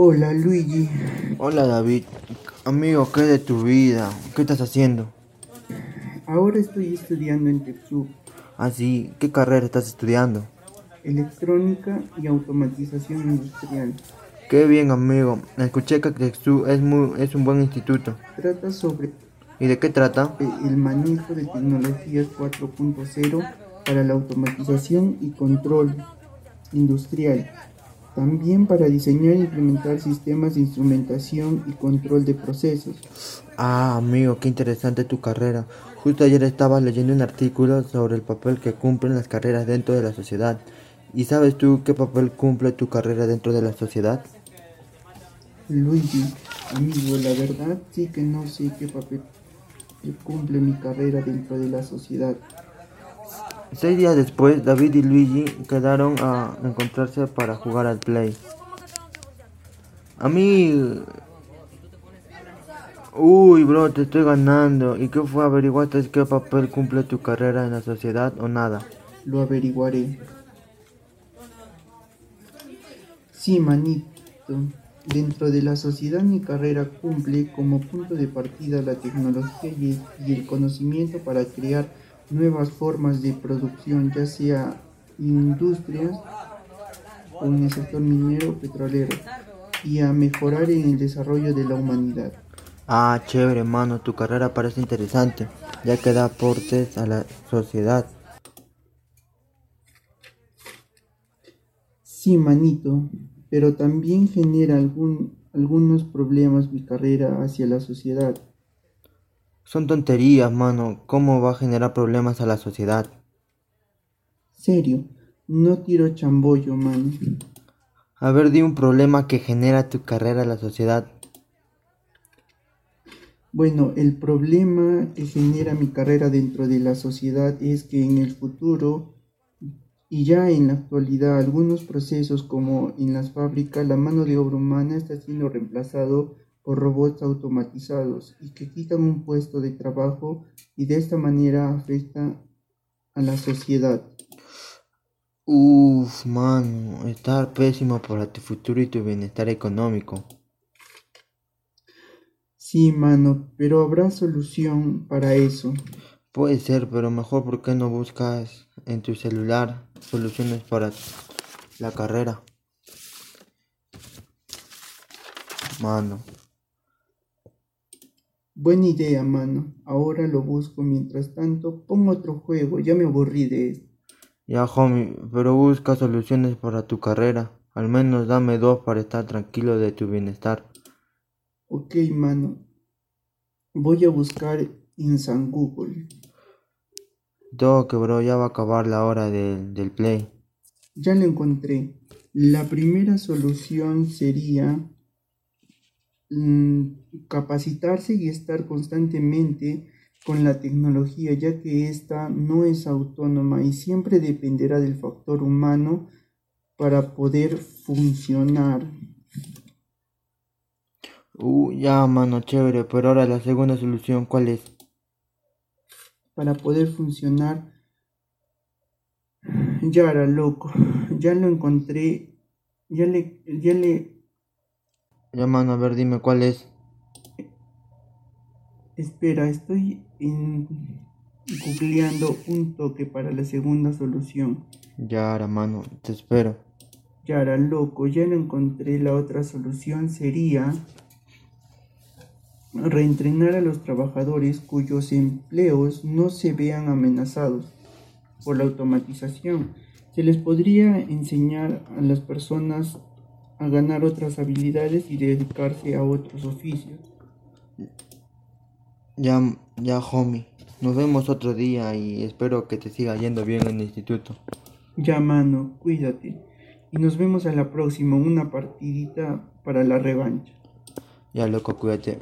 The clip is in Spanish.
Hola Luigi, Hola David, amigo, ¿qué de tu vida? ¿Qué estás haciendo? ahora estoy estudiando en TEPSUB, Ah, sí, ¿qué carrera estás estudiando? electrónica y automatización industrial. Qué bien, amigo. Escuché que Texu es, muy, es un buen instituto. Trata sobre ¿Y de qué trata? el manejo de tecnologías 4.0 para la automatización y control industrial. También para diseñar e implementar sistemas de instrumentación y control de procesos. Ah, amigo, qué interesante tu carrera. Justo ayer estaba leyendo un artículo sobre el papel que cumplen las carreras dentro de la sociedad. ¿Y sabes tú qué papel cumple tu carrera dentro de la sociedad? Luigi, amigo, la verdad sí que no sé qué papel cumple mi carrera dentro de la sociedad. Seis días después, David y Luigi quedaron a encontrarse para jugar al play. A mí... Uy, bro, te estoy ganando. ¿Y qué fue? ¿Averiguaste qué papel cumple tu carrera en la sociedad o nada? Lo averiguaré. Sí, manito. Dentro de la sociedad mi carrera cumple como punto de partida la tecnología y el conocimiento para crear nuevas formas de producción, ya sea industrias o en el sector minero o petrolero, y a mejorar en el desarrollo de la humanidad. Ah, chévere, mano, tu carrera parece interesante, ya que da aportes a la sociedad. Sí, manito, pero también genera algún, algunos problemas mi carrera hacia la sociedad. Son tonterías, mano. ¿Cómo va a generar problemas a la sociedad? Serio, no tiro chambollo, mano. A ver, di un problema que genera tu carrera a la sociedad. Bueno, el problema que genera mi carrera dentro de la sociedad es que en el futuro y ya en la actualidad algunos procesos como en las fábricas la mano de obra humana está siendo reemplazado por robots automatizados y que quitan un puesto de trabajo y de esta manera afecta a la sociedad. Uf, mano, está pésimo para tu futuro y tu bienestar económico. Sí, mano, pero habrá solución para eso. Puede ser, pero mejor ¿por qué no buscas en tu celular soluciones para la carrera? Mano, Buena idea, mano. Ahora lo busco. Mientras tanto, pongo otro juego. Ya me aburrí de esto. ya homie, pero busca soluciones para tu carrera. Al menos dame dos para estar tranquilo de tu bienestar. Ok, mano. Voy a buscar en San Google. Toque, bro, ya va a acabar la hora del del play. Ya lo encontré. La primera solución sería capacitarse y estar constantemente con la tecnología, ya que ésta no es autónoma y siempre dependerá del factor humano para poder funcionar. Uh, ya, mano, chévere, pero ahora la segunda solución, ¿cuál es? Para poder funcionar. Ya era loco. Ya lo encontré. Ya le, ya le, Ya, mano, a ver, dime cuál es. Espera, estoy en- googleando un toque para la segunda solución. Ya, ahora, mano, te espero. Ya era loco, ya lo encontré. La otra solución sería reentrenar a los trabajadores cuyos empleos no se vean amenazados por la automatización. Se les podría enseñar a las personas a ganar otras habilidades y dedicarse a otros oficios. Ya, ya, homie. Nos vemos otro día y espero que te siga yendo bien en el instituto. Ya, mano, cuídate. Y nos vemos a la próxima, una partidita para la revancha. Ya, loco, cuídate.